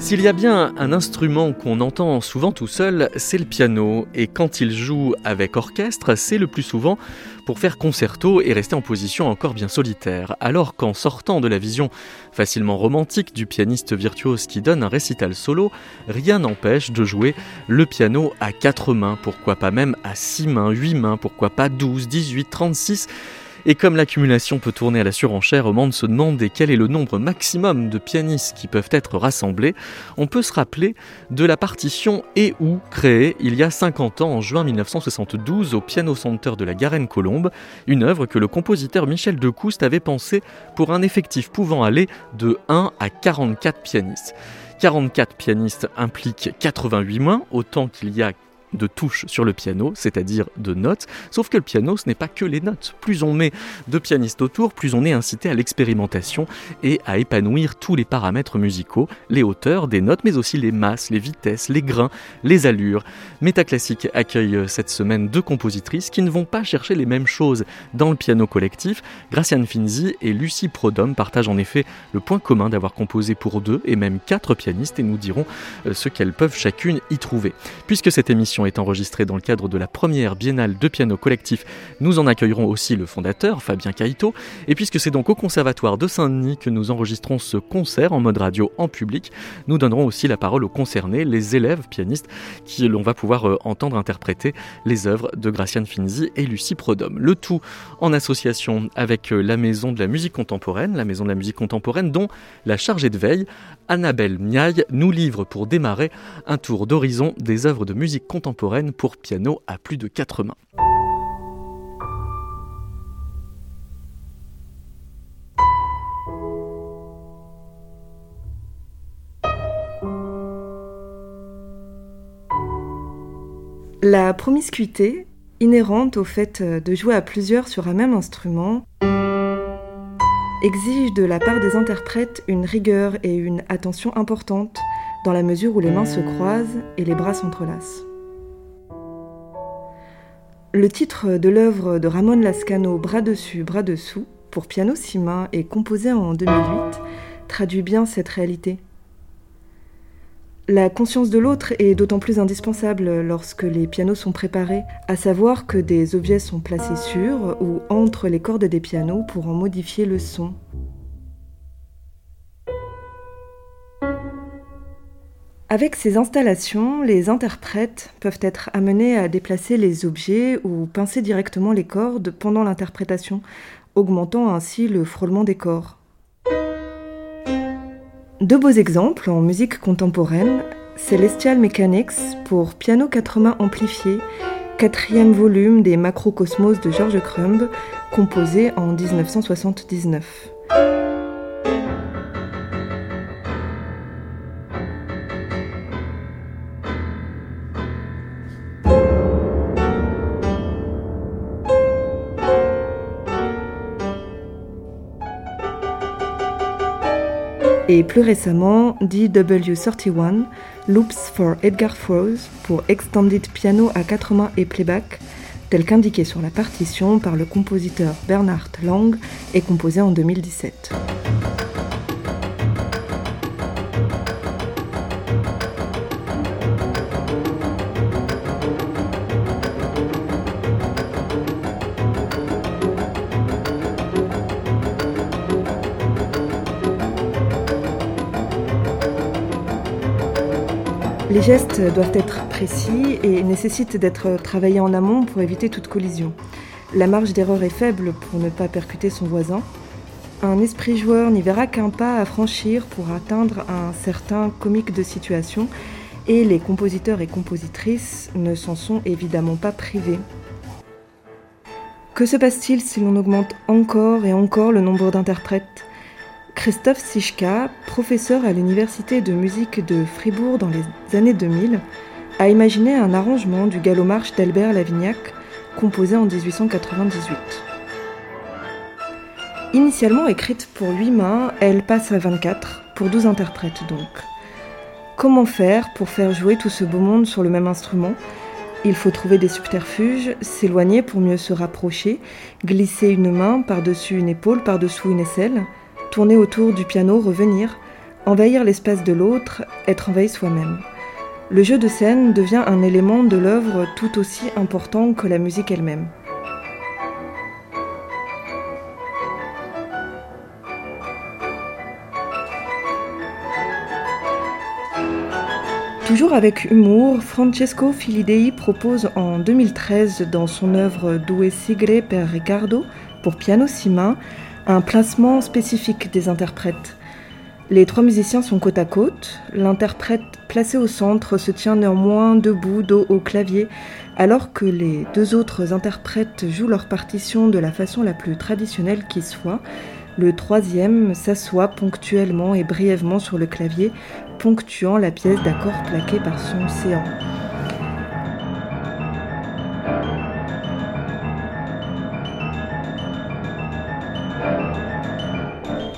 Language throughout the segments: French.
S'il y a bien un instrument qu'on entend souvent tout seul, c'est le piano. Et quand il joue avec orchestre, c'est le plus souvent pour faire concerto et rester en position encore bien solitaire. Alors qu'en sortant de la vision facilement romantique du pianiste virtuose qui donne un récital solo, rien n'empêche de jouer le piano à quatre mains, pourquoi pas même à six mains, huit mains, pourquoi pas 12, 18, 36 et comme l'accumulation peut tourner à la surenchère au moment de se demander quel est le nombre maximum de pianistes qui peuvent être rassemblés, on peut se rappeler de la partition et ou créée il y a 50 ans en juin 1972 au Piano Center de la Garenne-Colombe, une œuvre que le compositeur Michel Decouste avait pensée pour un effectif pouvant aller de 1 à 44 pianistes. 44 pianistes impliquent 88 mains, autant qu'il y a de touches sur le piano, c'est-à-dire de notes, sauf que le piano ce n'est pas que les notes. Plus on met de pianistes autour, plus on est incité à l'expérimentation et à épanouir tous les paramètres musicaux, les hauteurs des notes, mais aussi les masses, les vitesses, les grains, les allures. Métaclassique accueille euh, cette semaine deux compositrices qui ne vont pas chercher les mêmes choses dans le piano collectif. Graciane Finzi et Lucie Prodhomme partagent en effet le point commun d'avoir composé pour deux et même quatre pianistes et nous dirons euh, ce qu'elles peuvent chacune y trouver. Puisque cette émission est enregistrée dans le cadre de la première biennale de piano collectif, nous en accueillerons aussi le fondateur, Fabien Caïto. Et puisque c'est donc au Conservatoire de Saint-Denis que nous enregistrons ce concert en mode radio en public, nous donnerons aussi la parole aux concernés, les élèves pianistes, qui l'on va pouvoir euh, entendre interpréter les œuvres de Graciane Finzi et Lucie Prodhomme. Le tout en association avec euh, la Maison de la musique contemporaine, la Maison de la musique contemporaine dont la chargée de veille, Annabelle Miaille, nous livre pour démarrer un tour d'horizon des œuvres de musique contemporaine pour piano à plus de quatre mains. La promiscuité, inhérente au fait de jouer à plusieurs sur un même instrument, exige de la part des interprètes une rigueur et une attention importante dans la mesure où les mains se croisent et les bras s'entrelacent. Le titre de l'œuvre de Ramon Lascano, Bras dessus, bras dessous, pour piano six et composé en 2008, traduit bien cette réalité. La conscience de l'autre est d'autant plus indispensable lorsque les pianos sont préparés, à savoir que des objets sont placés sur ou entre les cordes des pianos pour en modifier le son. Avec ces installations, les interprètes peuvent être amenés à déplacer les objets ou pincer directement les cordes pendant l'interprétation, augmentant ainsi le frôlement des corps. Deux beaux exemples en musique contemporaine, Celestial Mechanics pour piano quatre mains amplifié, quatrième volume des Macrocosmos de George Crumb, composé en 1979. Et plus récemment DW31 Loops for Edgar Froese pour Extended Piano à quatre mains et playback, tel qu'indiqué sur la partition par le compositeur Bernard Lang et composé en 2017. Gestes doivent être précis et nécessitent d'être travaillés en amont pour éviter toute collision. La marge d'erreur est faible pour ne pas percuter son voisin. Un esprit joueur n'y verra qu'un pas à franchir pour atteindre un certain comique de situation et les compositeurs et compositrices ne s'en sont évidemment pas privés. Que se passe-t-il si l'on augmente encore et encore le nombre d'interprètes? Christophe Sichka, professeur à l'université de musique de Fribourg dans les années 2000, a imaginé un arrangement du Gallomarche d'Albert Lavignac, composé en 1898. Initialement écrite pour 8 mains, elle passe à 24, pour 12 interprètes donc. Comment faire pour faire jouer tout ce beau monde sur le même instrument? Il faut trouver des subterfuges, s'éloigner pour mieux se rapprocher, glisser une main par-dessus une épaule, par-dessous une aisselle, tourner autour du piano, revenir, envahir l'espace de l'autre, être envahi soi-même. Le jeu de scène devient un élément de l'œuvre tout aussi important que la musique elle-même. Toujours avec humour, Francesco Filidei propose en 2013 dans son œuvre Due Sigre per Riccardo pour piano six mains un placement spécifique des interprètes. Les trois musiciens sont côte à côte. L'interprète placé au centre se tient néanmoins debout, dos au clavier, alors que les deux autres interprètes jouent leur partition de la façon la plus traditionnelle qui soit. Le troisième s'assoit ponctuellement et brièvement sur le clavier, ponctuant la pièce d'accords plaquée par son séant.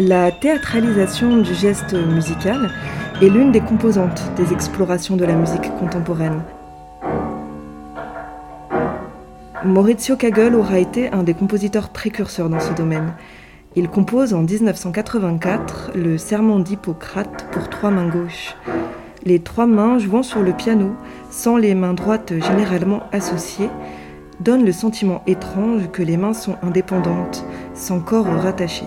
La théâtralisation du geste musical est l'une des composantes des explorations de la musique contemporaine. Maurizio Kagel aura été un des compositeurs précurseurs dans ce domaine. Il compose en 1984 le Serment d'Hippocrate pour trois mains gauches. Les trois mains jouant sur le piano, sans les mains droites généralement associées, donnent le sentiment étrange que les mains sont indépendantes, sans corps rattaché.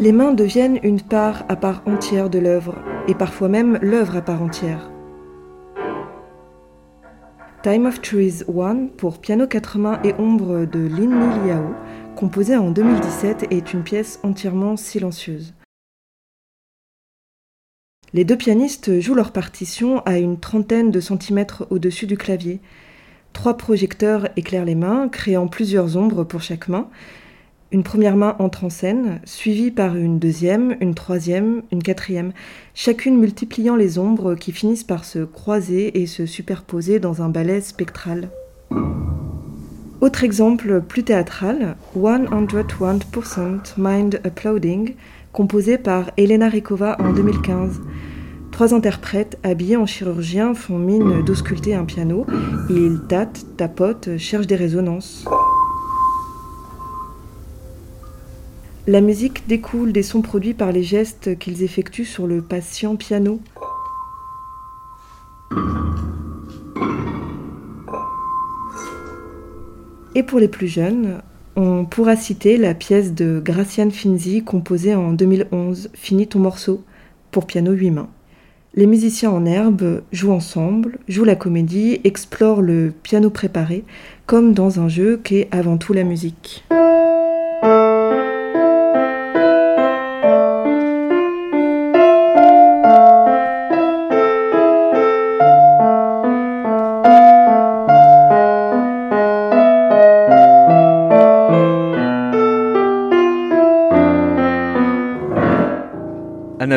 Les mains deviennent une part à part entière de l'œuvre, et parfois même l'œuvre à part entière. Time of Trees 1 pour piano quatre mains et ombre de Lin Liao, composée en 2017, est une pièce entièrement silencieuse. Les deux pianistes jouent leur partition à une trentaine de centimètres au-dessus du clavier. Trois projecteurs éclairent les mains, créant plusieurs ombres pour chaque main, une première main entre en scène, suivie par une deuxième, une troisième, une quatrième, chacune multipliant les ombres qui finissent par se croiser et se superposer dans un ballet spectral. Autre exemple plus théâtral, 101% Mind Applauding, composé par Elena Rikova en 2015. Trois interprètes habillés en chirurgien font mine d'ausculter un piano. Ils tâtent, tapotent, cherchent des résonances. La musique découle des sons produits par les gestes qu'ils effectuent sur le patient piano. Et pour les plus jeunes, on pourra citer la pièce de Graciane Finzi composée en 2011, Finis ton morceau, pour piano huit mains. Les musiciens en herbe jouent ensemble, jouent la comédie, explorent le piano préparé, comme dans un jeu qu'est avant tout la musique.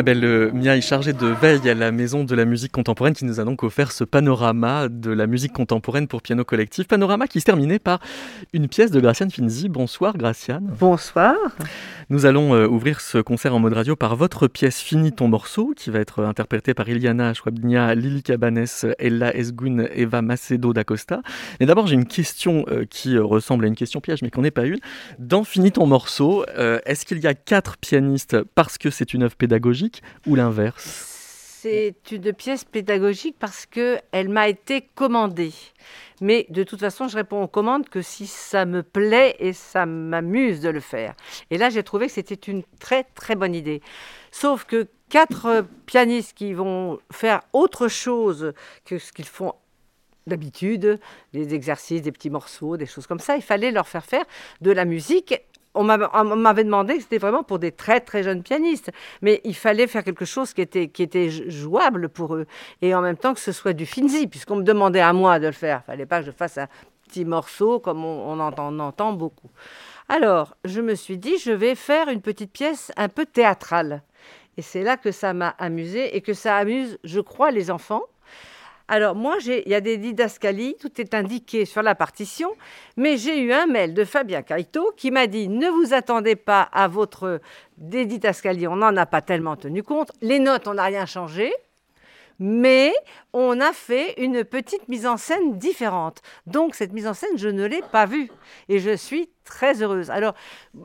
Annabelle Mia est chargée de veille à la Maison de la musique contemporaine qui nous a donc offert ce panorama de la musique contemporaine pour piano collectif. Panorama qui se terminait par une pièce de Graciane Finzi. Bonsoir Graciane. Bonsoir. Nous allons euh, ouvrir ce concert en mode radio par votre pièce Fini ton morceau qui va être interprétée par Iliana Schwabnia, Lily Cabanes, Ella Esgun, Eva Macedo d'Acosta. Mais d'abord j'ai une question euh, qui euh, ressemble à une question piège mais qu'on n'est pas une. Dans Fini ton morceau, est-ce qu'il y a quatre pianistes parce que c'est une œuvre pédagogique ou l'inverse? C'est une pièce pédagogique parce qu'elle m'a été commandée. Mais de toute façon, je réponds aux commandes que si ça me plaît et ça m'amuse de le faire. Et là, j'ai trouvé que c'était une très très bonne idée. Sauf que quatre pianistes qui vont faire autre chose que ce qu'ils font d'habitude, des exercices, des petits morceaux, des choses comme ça, il fallait leur faire faire de la musique on m'avait demandé que c'était vraiment pour des très très jeunes pianistes, mais il fallait faire quelque chose qui était, jouable pour eux, et en même temps que ce soit du finzi, puisqu'on me demandait à moi de le faire. Il fallait pas que je fasse un petit morceau comme on, entend, entend beaucoup. Alors, je me suis dit, je vais faire une petite pièce un peu théâtrale. Et c'est là que ça m'a amusé et que ça amuse, je crois, les enfants. Alors moi, il y a des didascalies, tout est indiqué sur la partition, mais j'ai eu un mail de Fabien Caito qui m'a dit ne vous attendez pas à votre des didascalies, on n'en a pas tellement tenu compte. Les notes, on n'a rien changé mais on a fait une petite mise en scène différente. Donc cette mise en scène, je ne l'ai pas vue et je suis très heureuse. Alors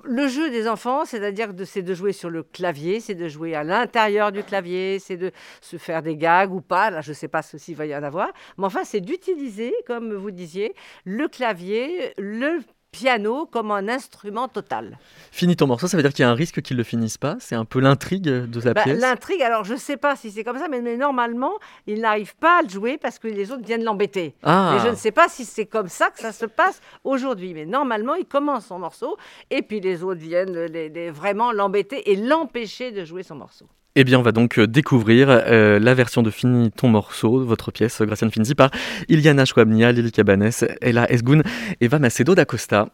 le jeu des enfants, c'est-à-dire c'est de jouer sur le clavier, c'est de jouer à l'intérieur du clavier, c'est de se faire des gags ou pas. Là, je ne sais pas s'il va y en avoir, mais enfin c'est d'utiliser, comme vous disiez, le clavier, le piano comme un instrument total. Fini ton morceau, ça veut dire qu'il y a un risque qu'il ne le finisse pas C'est un peu l'intrigue de la bah, pièce L'intrigue, alors je ne sais pas si c'est comme ça, mais, normalement, il n'arrive pas à le jouer parce que les autres viennent l'embêter. Ah. Mais je ne sais pas si c'est comme ça que ça se passe aujourd'hui. Mais normalement, il commence son morceau et puis les autres viennent vraiment l'embêter et l'empêcher de jouer son morceau. Eh bien, on va donc euh, découvrir euh, la version de Fini ton morceau, votre pièce, Graciane Finzi, par Iliana Chouabnia, Lily Cabanes, Ella Esgoun, Eva Macedo d'Acosta.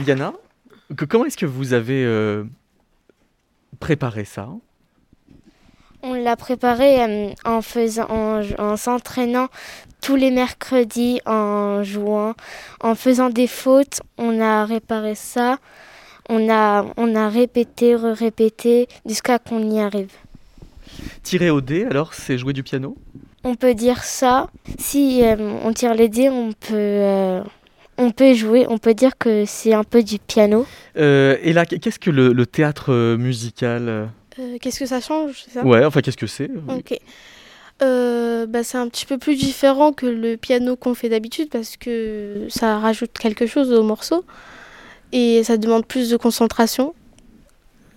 Iliana, que, comment est-ce que vous avez euh, préparé ça? On l'a préparé euh, en faisant, en, en s'entraînant tous les mercredis, en jouant, en faisant des fautes. On a réparé ça. On a, on a répété, répété jusqu'à qu'on y arrive. Tirer au dé, alors, c'est jouer du piano? On peut dire ça. Si euh, on tire les dés, on peut, on peut jouer. On peut dire que c'est un peu du piano. Euh, Et là, qu'est-ce que le, le théâtre euh, musical euh, Qu'est-ce que ça change, ça? Ouais, enfin, qu'est-ce que c'est? Ok. Euh, bah, c'est un petit peu plus différent que le piano qu'on fait d'habitude parce que ça rajoute quelque chose au morceau et ça demande plus de concentration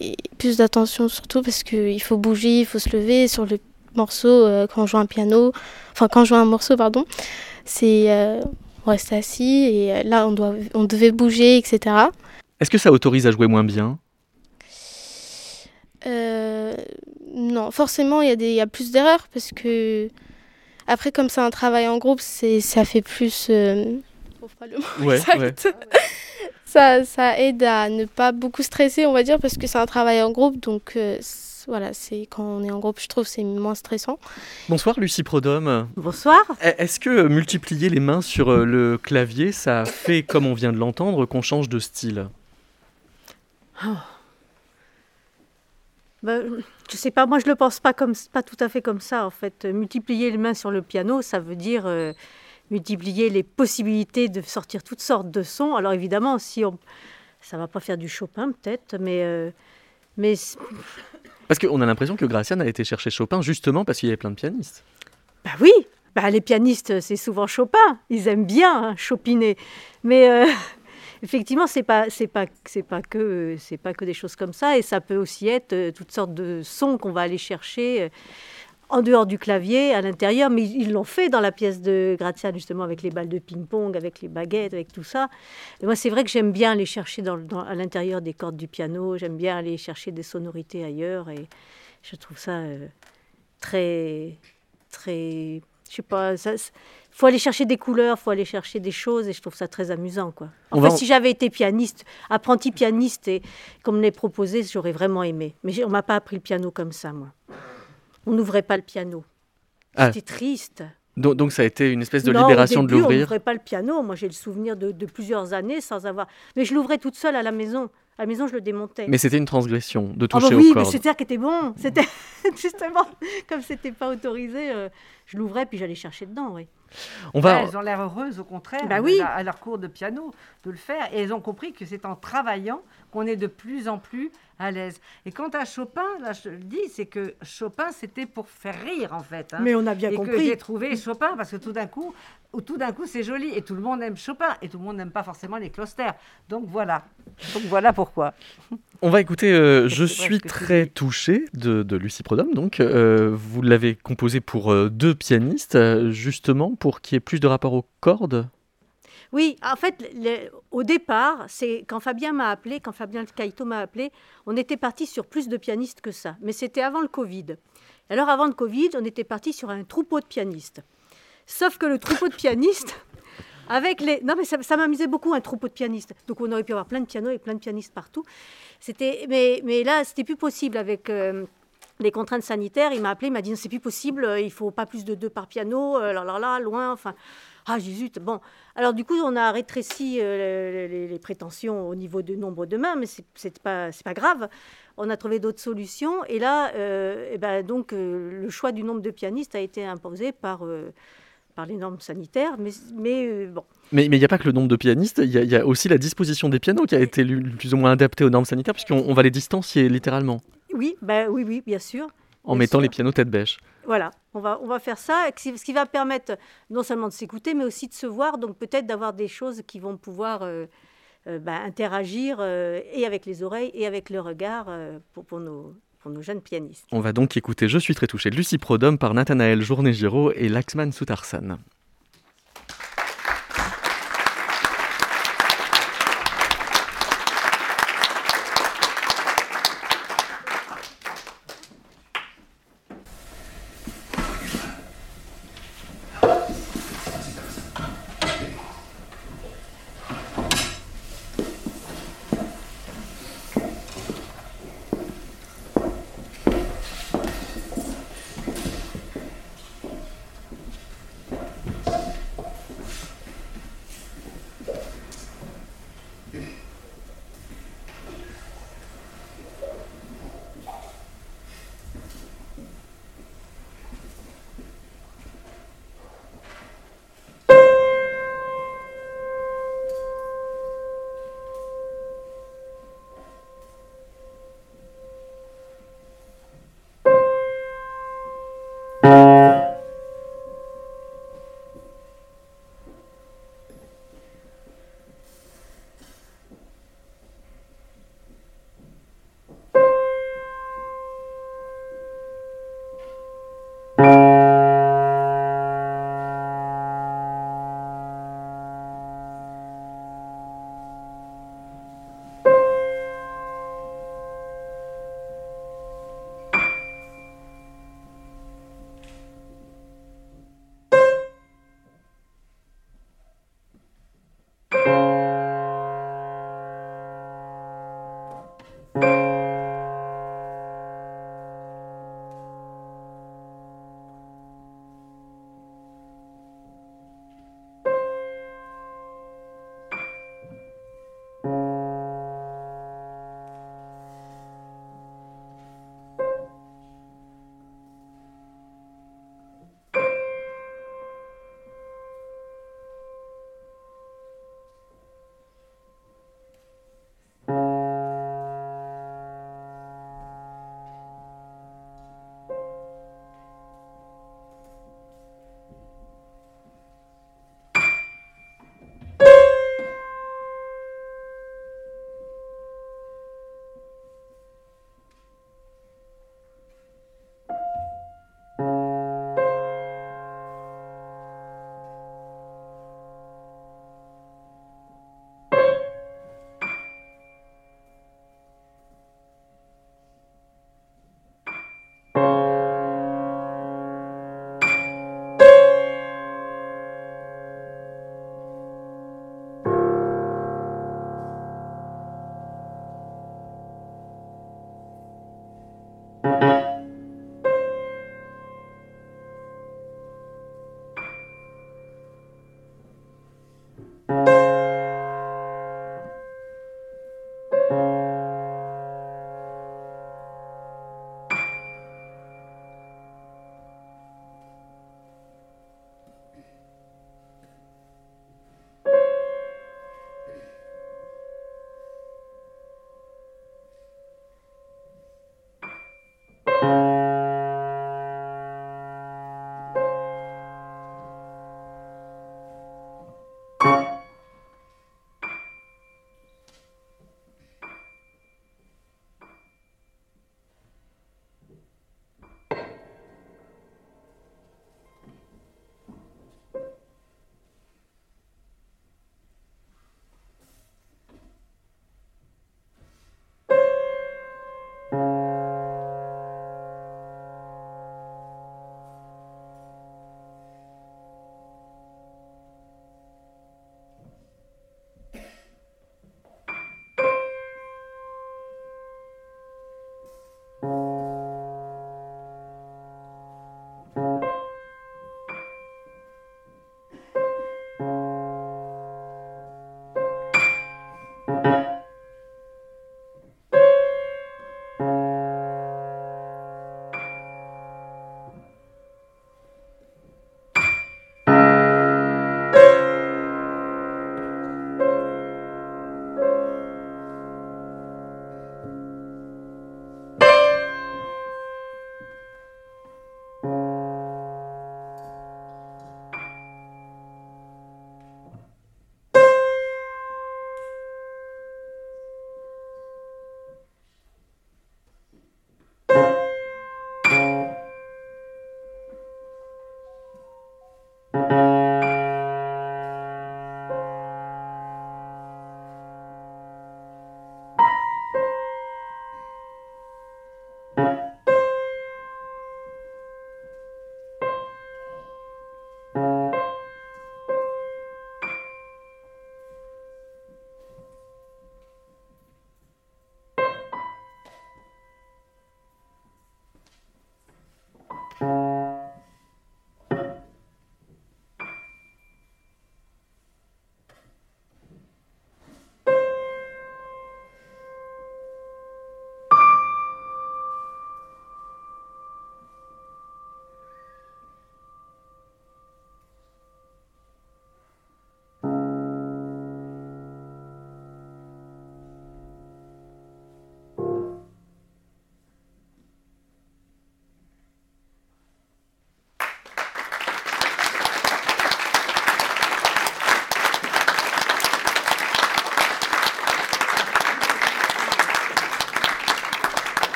et plus d'attention surtout parce qu'il faut bouger, il faut se lever sur le morceau euh, quand on joue un piano, enfin quand on joue un morceau pardon, c'est euh, on reste assis et euh, là on doit on devait bouger etc. Est-ce que ça autorise à jouer moins bien? Euh, non, forcément, il y, a des- y a plus d'erreurs parce que après, comme c'est un travail en groupe, c'est ça fait plus. euh, Ouais, ça, ça aide à ne pas beaucoup stresser, on va dire, parce que c'est un travail en groupe. Donc euh, voilà, c'est quand on est en groupe, je trouve, c'est moins stressant. Bonsoir, Lucie Prodhomme. Bonsoir. E- Est-ce que euh, multiplier les mains sur euh, le clavier, ça fait, comme on vient de l'entendre, qu'on change de style? Ben, je sais pas, moi je le pense pas comme pas tout à fait comme ça en fait. Multiplier les mains sur le piano, ça veut dire euh, multiplier les possibilités de sortir toutes sortes de sons. Alors évidemment, si on ça va pas faire du Chopin peut-être, mais euh, mais Parce qu'on a l'impression que Graciane a été chercher Chopin justement parce qu'il y avait plein de pianistes. bah oui, bah les pianistes c'est souvent Chopin, ils aiment bien hein, mais euh, effectivement c'est pas c'est pas c'est pas que c'est pas que des choses comme ça. Et ça peut aussi être euh, toutes sortes de sons qu'on va aller chercher euh, en dehors du clavier à l'intérieur mais ils l'ont fait dans la pièce de Graziani justement avec les balles de ping-pong avec les baguettes avec tout ça et moi c'est vrai que j'aime bien aller chercher dans, dans- à l'intérieur des cordes du piano j'aime bien aller chercher des sonorités ailleurs et je trouve ça euh, très très je sais pas ça, faut aller chercher des couleurs faut aller chercher des choses et je trouve ça très amusant quoi Enfin, en- si j'avais été pianiste, apprenti pianiste, et comme me l'est proposé, j'aurais vraiment aimé. Mais on m'a pas appris le piano comme ça, moi. On n'ouvrait pas le piano. Ah. C'était triste. Donc, donc ça a été une espèce de Non, au libération de début, On l'ouvrir. n'ouvrait pas le piano. Moi, j'ai le souvenir de, de plusieurs années sans avoir. Mais je l'ouvrais toute seule à la maison. À la maison, je le démontais. Mais c'était une transgression de Ah toucher bah oui, aux mais cordes. c'était ça qui était bon. C'était justement comme c'était pas autorisé, euh, je l'ouvrais puis j'allais chercher dedans, oui. On va... Elles ont l'air heureuses, au contraire, Bah oui. à leur cours de piano, de le faire. Et elles ont compris que c'est en travaillant qu'on est de plus en plus à l'aise. Et quant à Chopin, là, je le dis, c'est que Chopin, c'était pour faire rire, en fait. hein. Mais on a bien et que compris. j'ai trouvé Chopin, parce que tout d'un coup, ou tout d'un coup, c'est joli. Et tout le monde aime Chopin. Et tout le monde n'aime pas forcément les cloisters. Donc voilà. Donc voilà pourquoi. On va écouter euh, Je suis que très touché de, de Lucie Prodhomme. Donc, euh, vous l'avez composé pour euh, deux pianistes, justement pour qu'il y ait plus de rapport aux cordes? Oui, en fait, au départ, c'est quand Fabien m'a appelé, quand Fabien Caïto m'a appelé, on était parti sur plus de pianistes que ça. Mais c'était avant le Covid. Alors avant le Covid, on était parti sur un troupeau de pianistes. Sauf que le troupeau de pianistes, avec les... Non mais ça, ça m'amusait beaucoup, un troupeau de pianistes. Donc on aurait pu avoir plein de pianos et plein de pianistes partout. C'était... Mais, mais là, c'était plus possible avec... euh, les contraintes sanitaires, il m'a appelé, il m'a dit c'est plus possible, euh, il faut pas plus de deux par piano, euh, là là là, loin, enfin, ah Jésus, bon, alors du coup, on a rétréci euh, les, les prétentions au niveau du nombre de mains, mais c'est c'est pas grave. On a trouvé d'autres solutions et là, euh, eh ben, donc euh, le choix du nombre de pianistes a été imposé par par les normes sanitaires, mais mais euh, bon, Mais mais il n'y a pas que le nombre de pianistes, il y, a- il y a aussi la disposition des pianos qui a été lu- plus ou moins adaptée aux normes sanitaires, puisqu'on on va les distancier littéralement, oui, ben oui, oui, bien sûr. En Bien mettant sûr. les pianos tête bêche. Voilà, on va, on va faire ça, ce qui- va permettre non seulement de s'écouter, mais aussi de se voir, donc peut-être d'avoir des choses qui vont pouvoir euh, euh, bah, interagir euh, et avec les oreilles et avec le regard pour, pour nos, pour nos jeunes pianistes. On va donc écouter Je suis très touché de Lucie Prodhomme par Nathanaël Journet-Giraud et Laxman Souttarsan.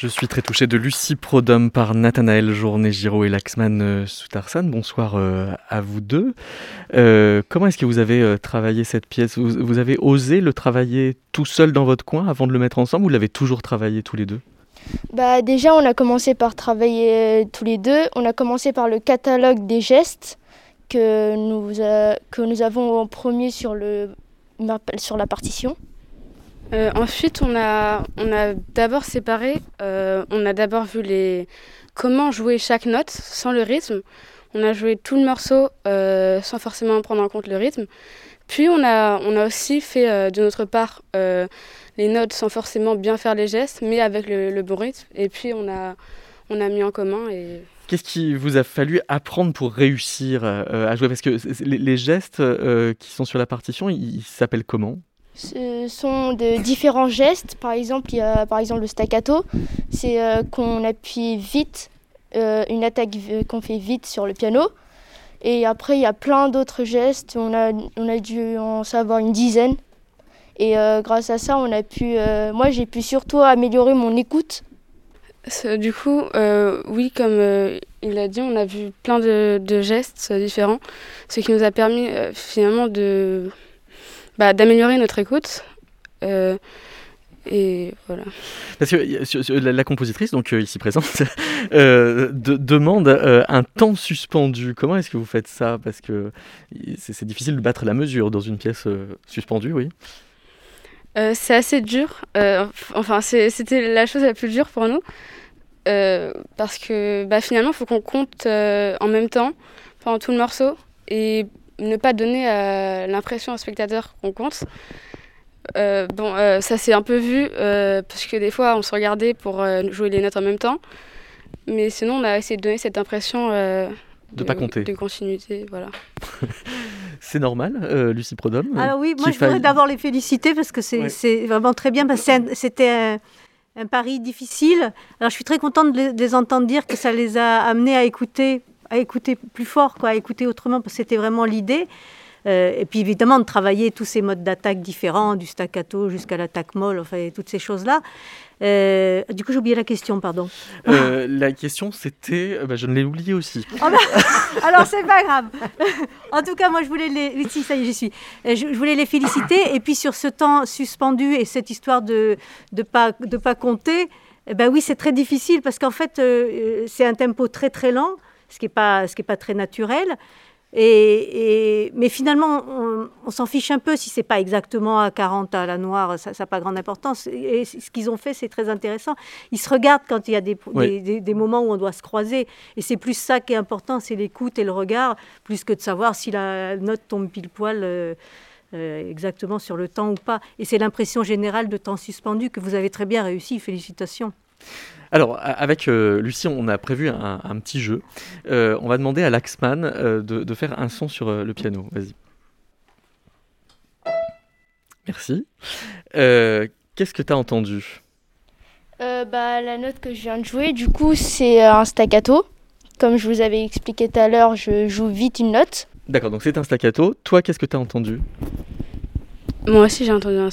Je suis très touché de Lucie Prodhomme par Nathanaël Journet Giraud et Laxman euh, Soutarsan. Bonsoir euh, à vous deux. Euh, comment est-ce que vous avez travaillé cette pièce? Vous, avez osé le travailler tout seul dans votre coin avant de le mettre ensemble ou l'avez toujours travaillé tous les deux? Bah déjà on a commencé par travailler tous les deux. On a commencé par le catalogue des gestes que nous, que nous avons en premier sur, le, sur la partition. Euh, ensuite, on a, d'abord séparé, euh, on a d'abord vu comment jouer chaque note sans le rythme. On a joué tout le morceau euh, sans forcément prendre en compte le rythme. Puis on a, aussi fait de notre part les notes sans forcément bien faire les gestes, mais avec le, bon rythme. Et puis on a, mis en commun. Qu'est-ce qui vous a fallu apprendre pour réussir à jouer? Parce que les, gestes qui sont sur la partition, ils s'appellent comment? Ce sont de différents gestes. Par exemple, il y a par exemple le staccato, c'est euh, qu'on appuie vite, euh, une attaque qu'on fait vite sur le piano. Et après, il y a plein d'autres gestes. On a, on a dû en savoir une dizaine. Et euh, grâce à ça, on a pu, moi, j'ai pu surtout améliorer mon écoute. Du coup, oui, comme il a dit, on a vu plein de, de gestes différents, ce qui nous a permis finalement de bah, d'améliorer notre écoute. Euh, et voilà. Parce que la, compositrice, donc euh, ici présente, euh, demande un temps suspendu. Comment est-ce que vous faites ça? Parce que c'est difficile de battre la mesure dans une pièce suspendue, oui. c'est assez dur. enfin, c'était la chose la plus dure pour nous. parce que bah, finalement, il faut qu'on compte en même temps pendant tout le morceau. Et ne pas donner euh, l'impression au spectateur qu'on compte. Euh, bon, euh, ça s'est un peu vu parce que des fois on se regardait pour jouer les notes en même temps, mais sinon on a essayé de donner cette impression de, pas compter, de continuité, voilà. c'est normal, Lucie Prodhomme. Alors oui, moi je voudrais d'abord les féliciter parce que c'est vraiment très bien. C'était un, pari difficile. Alors je suis très contente de les entendre dire que ça les a amenés à écouter à écouter plus fort, quoi, à écouter autrement, parce que c'était vraiment l'idée. Euh, et puis évidemment de travailler tous ces modes d'attaque différents, du staccato jusqu'à l'attaque molle, enfin toutes ces choses-là. Euh, du coup, j'ai oublié la question, pardon. Euh, la question, c'était, bah, je ne l'ai oublié aussi. Oh, bah, alors, c'est pas grave. en tout cas, moi, je voulais les, si, ça y est, j'y suis. Je, voulais les féliciter. Et puis sur ce temps suspendu et cette histoire de de pas de pas compter, eh ben oui, c'est très difficile parce qu'en fait, c'est un tempo très très lent ce qui n'est pas, ce qui est pas très naturel. Et, mais finalement, on, s'en fiche un peu si c'est pas exactement à 40 à la noire, ça n'a pas grande importance. Et ce qu'ils ont fait, c'est très intéressant. Ils se regardent quand il y a des, des, moments où on doit se croiser. Et c'est plus ça qui est important, c'est l'écoute et le regard, plus que de savoir si la note tombe pile poil. Euh, euh, exactement sur le temps ou pas. Et c'est l'impression générale de temps suspendu que vous avez très bien réussi. Félicitations. Alors, avec euh, Lucie, on a prévu un, petit jeu. Euh, on va demander à Laxman euh, de, faire un son sur le piano. Vas-y. Merci. Qu'est-ce que tu as entendu bah, La note que je viens de jouer, du coup, c'est un staccato. Comme je vous avais expliqué tout à l'heure, je joue vite une note. D'accord, donc c'est un staccato. Toi, qu'est-ce que tu as entendu? Moi aussi, j'ai entendu un,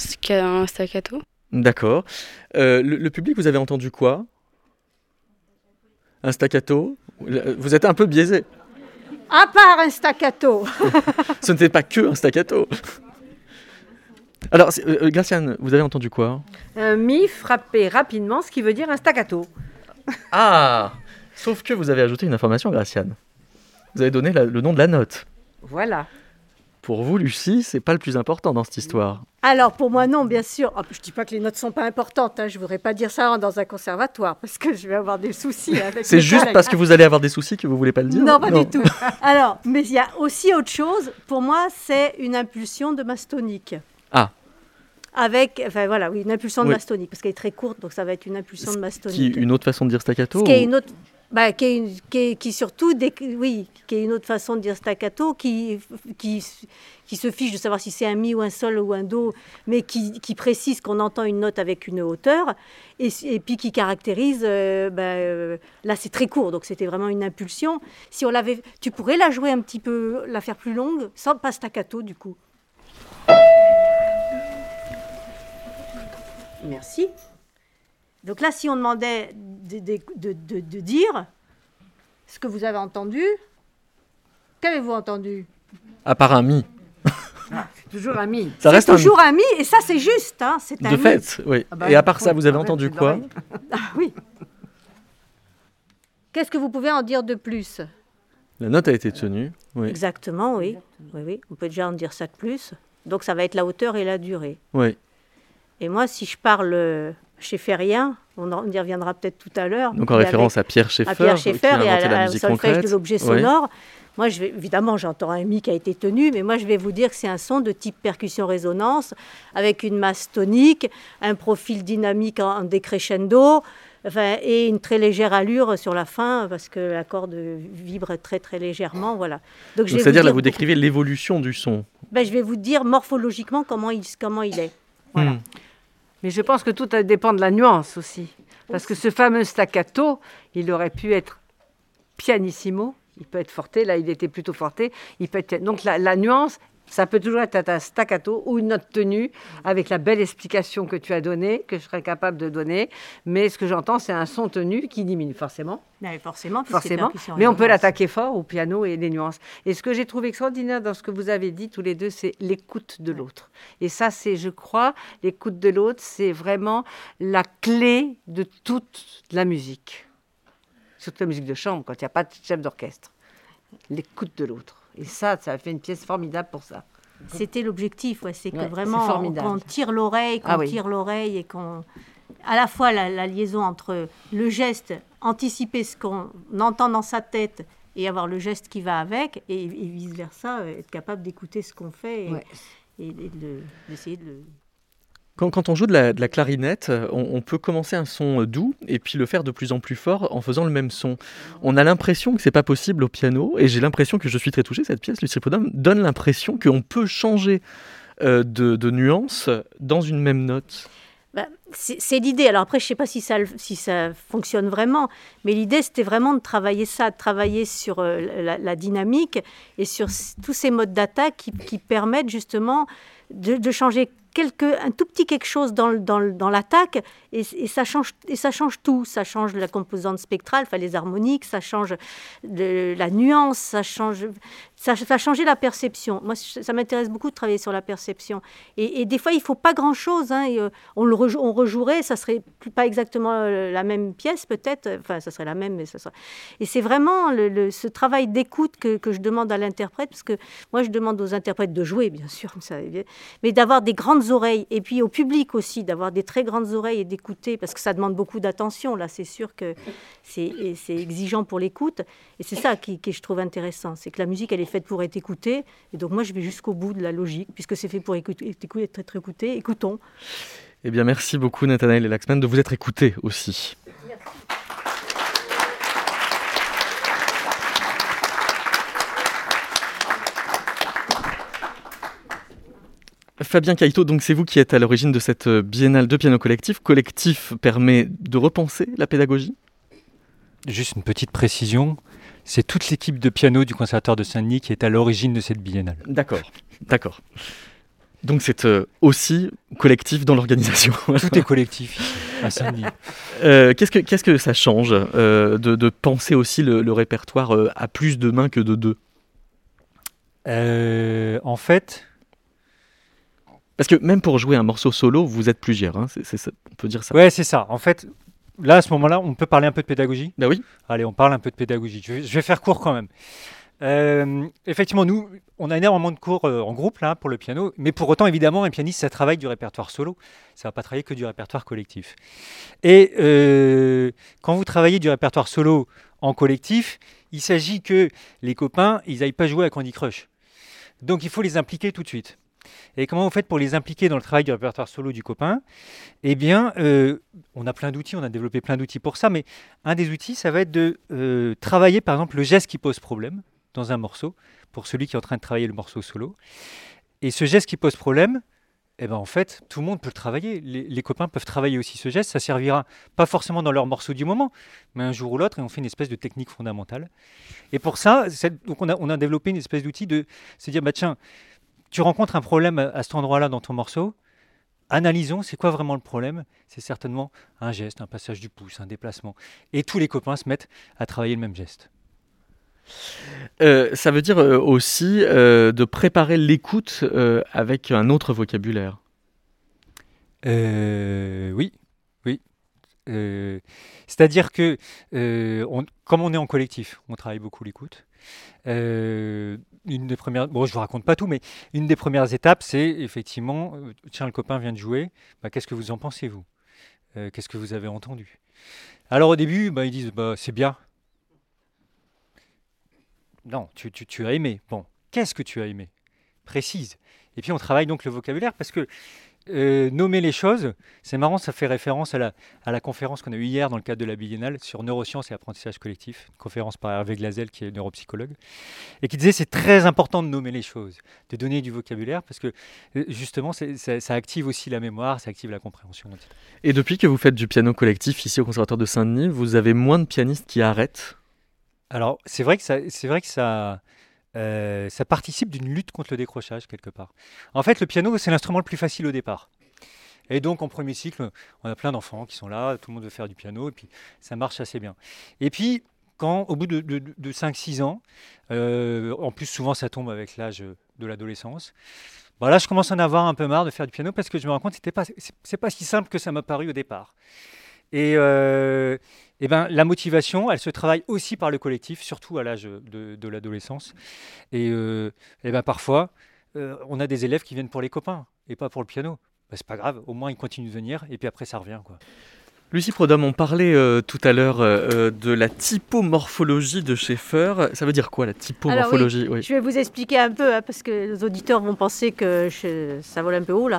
staccato. D'accord. le, public, vous avez entendu quoi? Un staccato. Vous êtes un peu biaisé. À part un staccato. Ce n'était pas que un staccato. Alors, euh, euh, Graciane, vous avez entendu quoi? Un mi frappé rapidement, ce qui veut dire un staccato. Ah Sauf que vous avez ajouté une information, Graciane. Vous avez donné le nom de la note. Voilà. Pour vous, Lucie, c'est pas le plus important dans cette histoire. Alors pour moi non, bien sûr. Je oh, je dis pas que les notes sont pas importantes. Hein. Je voudrais pas dire ça dans un conservatoire parce que je vais avoir des soucis. C'est juste parce que vous allez avoir des soucis que vous voulez pas le dire. Non, pas du tout. Alors, mais il y a aussi autre chose. Pour moi, c'est une impulsion de mastonique. Ah. Avec, enfin voilà, oui, une impulsion de mastonique parce qu'elle est très courte, donc ça va être une impulsion de mastonique. Qui une autre façon de dire staccato. Ce qui est une autre bah, qui, qui, qui, surtout, oui, qui est une autre façon de dire staccato, qui, qui, qui se fiche de savoir si c'est un mi ou un sol ou un do, mais qui, qui précise qu'on entend une note avec une hauteur, et, et puis qui caractérise, euh, bah, euh, là c'est très court, donc c'était vraiment une impulsion. Si on l'avait, tu pourrais la jouer un petit peu, la faire plus longue, sans pas staccato du coup. Merci. Donc là, si on demandait de, de- de- de- de dire ce que vous avez entendu, qu'avez-vous entendu À part un mi. Toujours un mi. Ça reste toujours un mi, et ça c'est juste, hein, c'est un De mi. fait, oui. Ah bah, Et à part ça, vous avez arrête entendu les quoi. Ah oui. Qu'est-ce que vous pouvez en dire de plus La note a été tenue. Oui. Exactement, oui. oui. Oui, On peut déjà en dire ça de plus. Donc ça va être la hauteur et la durée. oui. Et moi, si je parle Ferrien, on, en- on y reviendra peut-être tout à l'heure. Donc en référence avec- à Pierre Schaeffer, à Pierre qui Schaeffer a et à la musique solfège concrète. de l'objet Oui. sonore. Moi, je vais, évidemment, j'entends un mi qui a été tenu, mais moi, je vais vous dire que c'est un son de type percussion-résonance, avec une masse tonique, un profil dynamique en, en décrescendo, enfin, et une très légère allure sur la fin, parce que la corde vibre très, très légèrement. Voilà. Donc, C'est-à-dire là, dire vous beaucoup- décrivez l'évolution du son. ben, je vais vous dire morphologiquement comment il, comment il est. Voilà. Hmm. Mais je pense que tout dépend de la nuance aussi. Parce que ce fameux staccato, il aurait pu être pianissimo, il peut être forté, là il était plutôt forté, il peut être... Donc la, la nuance, ça peut toujours être un staccato ou une note tenue, avec la belle explication que tu as donnée, que je serais capable de donner, mais ce que j'entends, c'est un son tenu qui diminue forcément. Forcément, puisque c'est Forcément, percussion mais on peut l'attaquer fort au piano et les nuances. Et ce que j'ai trouvé extraordinaire dans ce que vous avez dit tous les deux, c'est l'écoute de l'autre. Et ça, c'est, je crois, l'écoute de l'autre, c'est vraiment la clé de toute la musique. Surtout la musique de chambre, quand il n'y a pas de chef d'orchestre. L'écoute de l'autre. Et ça, ça a fait une pièce formidable pour ça. C'était l'objectif, ouais, c'est que Ouais, vraiment on- qu'on tire l'oreille, qu'on Ah oui. tire l'oreille et qu'on. À la fois la, la liaison entre le geste, anticiper ce qu'on entend dans sa tête et avoir le geste qui va avec, et, et vice-versa, euh, être capable d'écouter ce qu'on fait et, Ouais. et de d'essayer de le. Quand, on joue de la, clarinette, on, peut commencer un son doux et puis le faire de plus en plus fort en faisant le même son. On a l'impression que c'est pas possible au piano et j'ai l'impression que je suis très touché. Cette pièce, Lucie Podum, donne l'impression qu'on peut changer euh, de, nuance dans une même note. Bah, c'est l'idée. Alors après, je ne sais pas si ça, le- fonctionne vraiment, mais l'idée, c'était vraiment de travailler ça, de travailler sur euh, la, dynamique et sur tous ces modes d'attaque qui, permettent justement de changer quelque, un tout petit quelque chose dans, l'attaque et, ça change, ça change tout. Ça change la composante spectrale, les harmoniques, ça change le- la nuance, ça change, ça, ça a changé la perception. Moi, ça m'intéresse beaucoup de travailler sur la perception. Et, des fois, il faut pas grand-chose. hein, euh, on rejouerait, ça serait pas exactement euh, la même pièce peut-être. Enfin, ça serait la même, mais ça serait... Et c'est vraiment ce travail d'écoute que, je demande à l'interprète, parce que moi, je demande aux interprètes de jouer, bien sûr, mais d'avoir des grandes oreilles, et puis au public aussi, d'avoir des très grandes oreilles et d'écouter, parce que ça demande beaucoup d'attention. Là, c'est sûr que c'est exigeant pour l'écoute. Et c'est ça qui, qui je trouve intéressant, c'est que la musique, elle est faite pour être écoutée. Et donc moi, je vais jusqu'au bout de la logique, puisque c'est fait pour écouter, être écouté. Écoutons. Eh bien, merci beaucoup, Nathanaël et Laxman, de vous être écoutés aussi. Fabien Caïto, donc c'est vous qui êtes à l'origine de cette biennale de piano collectif. Collectif permet de repenser la pédagogie? Juste une petite précision, c'est toute l'équipe de piano du Conservatoire de Saint-Denis qui est à l'origine de cette biennale. D'accord, d'accord. Donc c'est euh, aussi collectif dans l'organisation. Tout est collectif à Saint-Denis. Euh, qu'est-ce, que, qu'est-ce que ça change euh, de, de penser aussi le, le répertoire à plus de mains que de deux? Euh, en fait, Parce que même pour jouer un morceau solo, vous êtes plusieurs, hein, c'est, c'est ça, on peut dire ça. ouais, c'est ça. En fait, là, à ce moment-là, on peut parler un peu de pédagogie Bah oui. Allez, on parle un peu de pédagogie. Je vais, je vais faire court quand même. Euh, effectivement, nous, on a énormément de cours euh, en groupe là pour le piano, mais pour autant, évidemment, un pianiste, ça travaille du répertoire solo. Ça va pas travailler que du répertoire collectif. Et euh, quand vous travaillez du répertoire solo en collectif, il s'agit que les copains, ils n'aillent pas jouer à Candy Crush. Donc, il faut les impliquer tout de suite. Et comment vous faites pour les impliquer dans le travail du répertoire solo du copain? Eh bien, euh, on a plein d'outils, on a développé plein d'outils pour ça, mais un des outils, ça va être de euh, travailler, par exemple, le geste qui pose problème dans un morceau, pour celui qui est en train de travailler le morceau solo. Et ce geste qui pose problème, eh ben, en fait, tout le monde peut le travailler. Les, copains peuvent travailler aussi ce geste. Ça servira pas forcément dans leur morceau du moment, mais un jour ou l'autre, et on fait une espèce de technique fondamentale. Et pour ça, donc on, a, on a développé une espèce d'outil de se dire, bah tiens, tu rencontres un problème à, cet endroit-là dans ton morceau, analysons, c'est quoi vraiment le problème? C'est certainement un geste, un passage du pouce, un déplacement. Et tous les copains se mettent à travailler le même geste. Euh, ça veut dire euh, aussi euh, de préparer l'écoute avec un autre vocabulaire. oui, oui. C'est-à-dire que, comme on est en collectif, on travaille beaucoup l'écoute. Une des premières, bon, je vous raconte pas tout, mais une des premières étapes, c'est effectivement, tiens, le copain vient de jouer. Bah, qu'est-ce que vous en pensez vous? Qu'est-ce que vous avez entendu? Alors au début, bah, ils disent, bah, c'est bien. Non, tu, as aimé. Bon, qu'est-ce que tu as aimé? Précise. Et puis on travaille donc le vocabulaire parce que euh, nommer les choses, c'est marrant, ça fait référence à la, à la conférence qu'on a eue hier dans le cadre de la biennale sur neurosciences et apprentissage collectif, une conférence par Hervé Glazel qui est neuropsychologue, et qui disait c'est très important de nommer les choses, de donner du vocabulaire parce que euh, justement ça, ça, active aussi la mémoire, ça active la compréhension. Et depuis que vous faites du piano collectif ici au Conservatoire de Saint-Denis, vous avez moins de pianistes qui arrêtent? Alors, c'est vrai que ça, c'est vrai que ça, euh, ça participe d'une lutte contre le décrochage quelque part. En fait, le piano, c'est l'instrument le plus facile au départ. Et donc, en premier cycle, on a plein d'enfants qui sont là, tout le monde veut faire du piano, et puis ça marche assez bien. Et puis, quand, au bout de, 5-6 ans, euh, en plus, souvent, ça tombe avec l'âge de l'adolescence. Bah là, je commence à en avoir un peu marre de faire du piano parce que je me rends compte que ce n'est pas si simple que ça m'a paru au départ. Et, euh, eh ben, la motivation, elle se travaille aussi par le collectif, surtout à l'âge de, l'adolescence. Et, euh, eh ben, parfois, euh, on a des élèves qui viennent pour les copains et pas pour le piano. Ben, c'est pas grave, au moins ils continuent de venir et puis après ça revient. Lucie Prodhomme, on parlait euh, tout à l'heure euh, euh, de la typomorphologie de Schaeffer. Ça veut dire quoi la typomorphologie? Je vais vous expliquer un peu, hein, parce que les auditeurs vont penser que ça vole un peu haut là.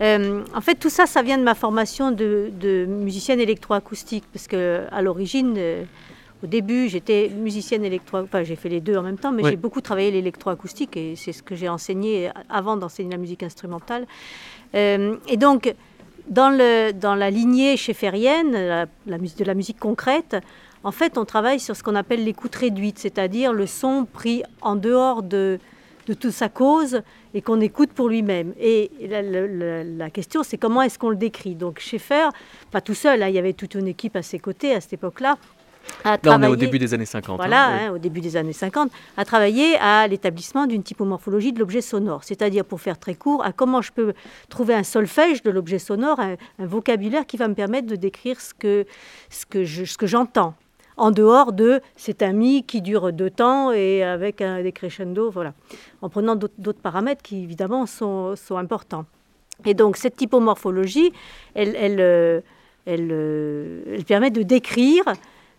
en fait, tout ça, ça vient de ma formation de, musicienne électroacoustique, parce que à l'origine, au début, j'étais musicienne électro, enfin j'ai fait les deux en même temps, mais j'ai beaucoup travaillé l'électroacoustique et c'est ce que j'ai enseigné avant d'enseigner la musique instrumentale. et donc dans, la lignée schefferienne, la, de la musique concrète, en fait, on travaille sur ce qu'on appelle l'écoute réduite, c'est-à-dire le son pris en dehors de, de toute sa cause et qu'on écoute pour lui-même. Et la, question, c'est comment est-ce qu'on le décrit? Donc Schaeffer, pas tout seul, hein, il y avait toute une équipe à ses côtés à cette époque-là, Là, on est au début des années 50. Voilà, hein, au début des années 50, a travaillé à l'établissement d'une typomorphologie de l'objet sonore. C'est-à-dire, pour faire très court, à comment je peux trouver un solfège de l'objet sonore, un, vocabulaire qui va me permettre de décrire ce que, ce que, je, ce que j'entends. En dehors de c'est un mi qui dure deux temps et avec un décrescendo, voilà. En prenant d'autres paramètres qui, évidemment, sont, sont importants. Et donc, cette typomorphologie, elle, elle, euh, elle, euh, elle permet de décrire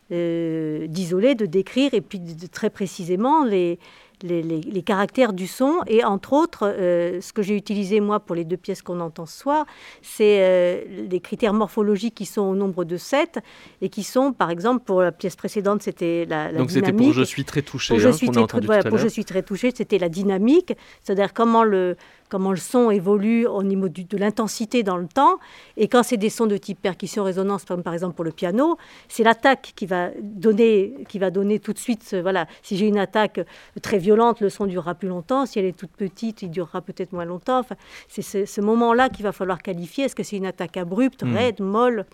d'isoler, de décrire, et puis de, très précisément les, les, caractères du son. Et entre autres, euh, ce que j'ai utilisé moi pour les deux pièces qu'on entend ce soir, c'est euh, les critères morphologiques qui sont au nombre de 7 et qui sont, par exemple, pour la pièce précédente, c'était la, la, Donc c'était pour Je suis très touché. Pour, je, hein, suis très, pour je suis très touché, c'était la dynamique, c'est-à-dire comment le, comment le son évolue au niveau de l'intensité dans le temps. Et quand c'est des sons de type percussion-résonance, comme par exemple pour le piano, c'est l'attaque qui va donner, qui va donner tout de suite. Voilà, si j'ai une attaque très violente, le son durera plus longtemps. Si elle est toute petite, il durera peut-être moins longtemps. Enfin, c'est ce, moment-là qu'il va falloir qualifier. Est-ce que c'est une attaque abrupte, hmm. raide, molle?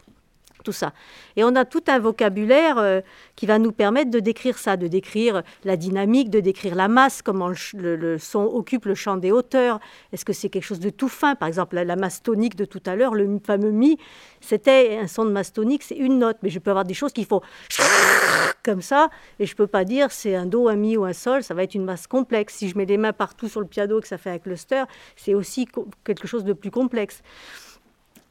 Tout ça. Et on a tout un vocabulaire euh, qui va nous permettre de décrire ça, de décrire la dynamique, de décrire la masse, comment le, son occupe le champ des hauteurs. Est-ce que c'est quelque chose de tout fin? Par exemple, la, masse tonique de tout à l'heure, le fameux mi, c'était un son de masse tonique, c'est une note, mais je peux avoir des choses qu'il faut comme ça, et je peux pas dire c'est un do, un mi ou un sol, ça va être une masse complexe. Si je mets les mains partout sur le piano et que ça fait un cluster, c'est aussi quelque chose de plus complexe.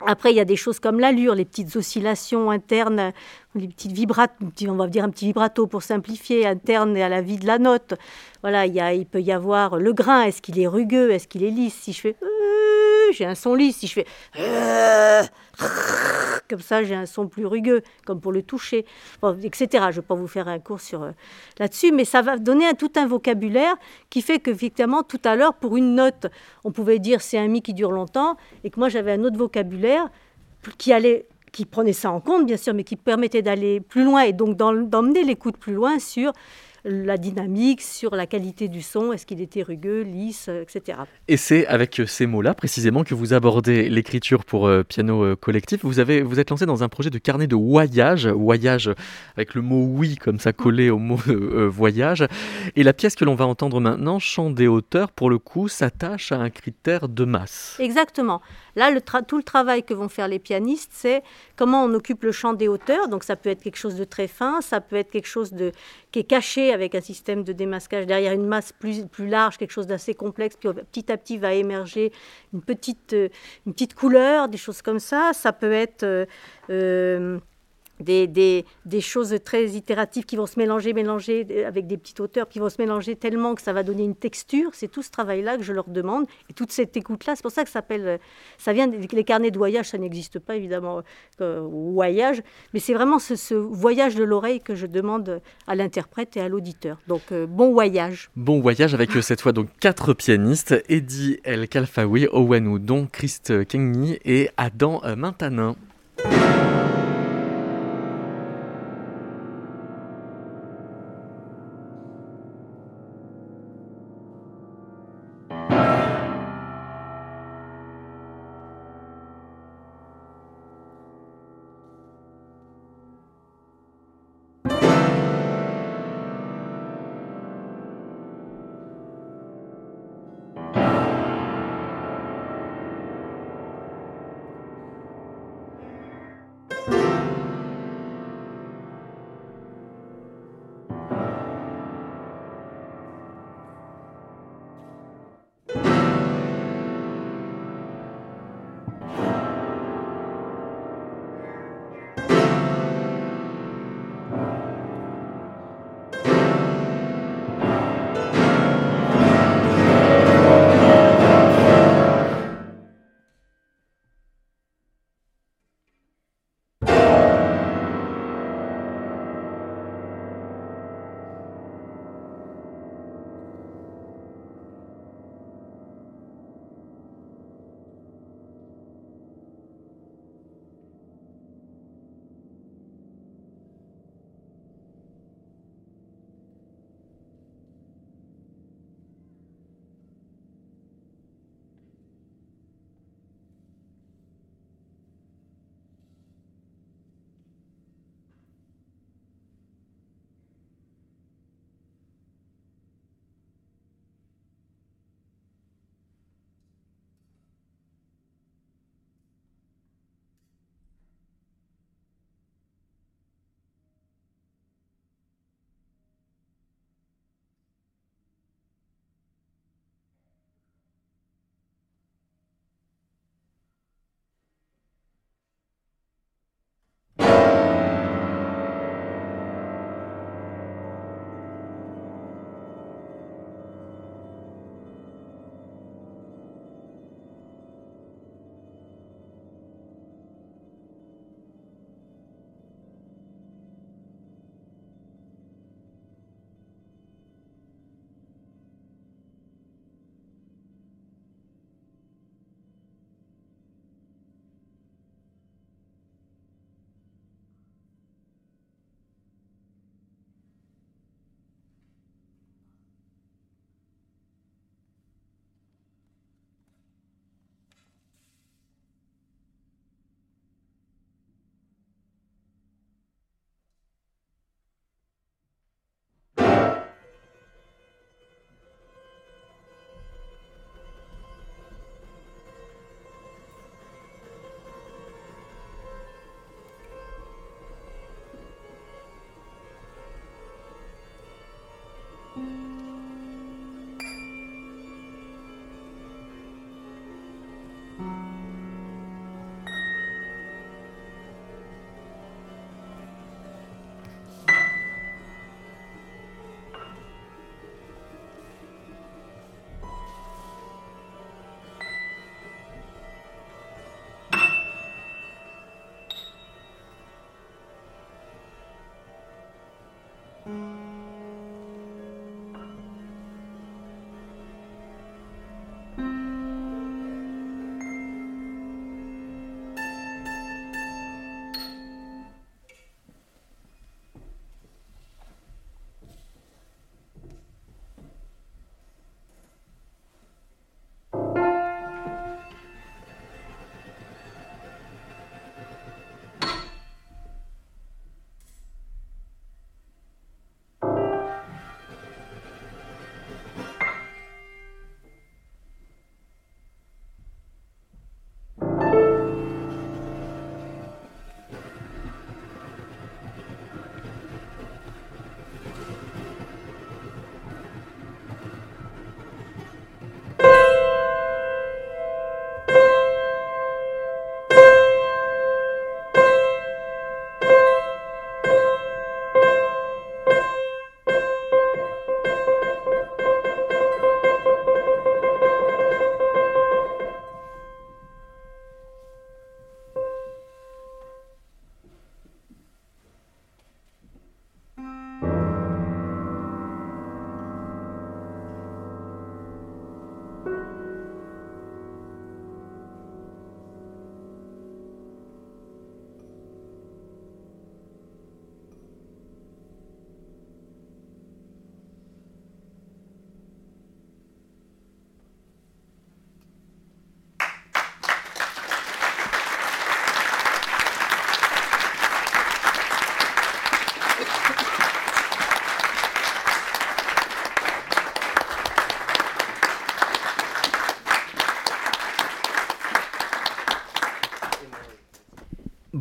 Après, il y a des choses comme l'allure, les petites oscillations internes, les petites vibratos, on va dire un petit vibrato pour simplifier, interne à la vie de la note. Voilà, il, peut y avoir le grain, est-ce qu'il est rugueux, est-ce qu'il est lisse? Si je fais j'ai un son lisse. Si je fais comme ça, j'ai un son plus rugueux, comme pour le toucher, etc. Je ne vais pas vous faire un cours sur euh, là-dessus, mais ça va donner un, tout un vocabulaire qui fait que, effectivement, tout à l'heure, pour une note, on pouvait dire c'est un mi qui dure longtemps, et que moi j'avais un autre vocabulaire qui allait qui prenait ça en compte, bien sûr, mais qui permettait d'aller plus loin et donc d'emmener l'écoute plus loin sur la dynamique, sur la qualité du son, est-ce qu'il était rugueux, lisse, etc. Et c'est avec ces mots-là précisément que vous abordez l'écriture pour piano collectif. Vous, avez, vous êtes lancé dans un projet de carnet de voyage, voyage avec le mot oui comme ça collé au mot voyage. Et la pièce que l'on va entendre maintenant, Chant des hauteurs, pour le coup, s'attache à un critère de masse. Exactement. Là, le tout le travail que vont faire les pianistes, c'est comment on occupe le champ des hauteurs. Donc ça peut être quelque chose de très fin, ça peut être quelque chose de, qui est caché avec un système de démasquage derrière une masse plus, plus large, quelque chose d'assez complexe, puis petit à petit va émerger une petite, euh, une petite couleur, des choses comme ça. Ça peut être... Euh, euh, des, des, des, choses très itératives qui vont se mélanger, mélanger euh, avec des petites hauteurs, qui vont se mélanger tellement que ça va donner une texture. C'est tout ce travail-là que je leur demande et toute cette écoute-là. C'est pour ça que ça s'appelle, euh, ça vient les carnets de voyage, ça n'existe pas évidemment euh, voyage, mais c'est vraiment ce, voyage de l'oreille que je demande à l'interprète et à l'auditeur. Donc bon voyage. Bon voyage avec cette fois donc quatre pianistes Eddie El Kalfaoui, Owen Oudon, Christ Kengni et Adam Mintanin.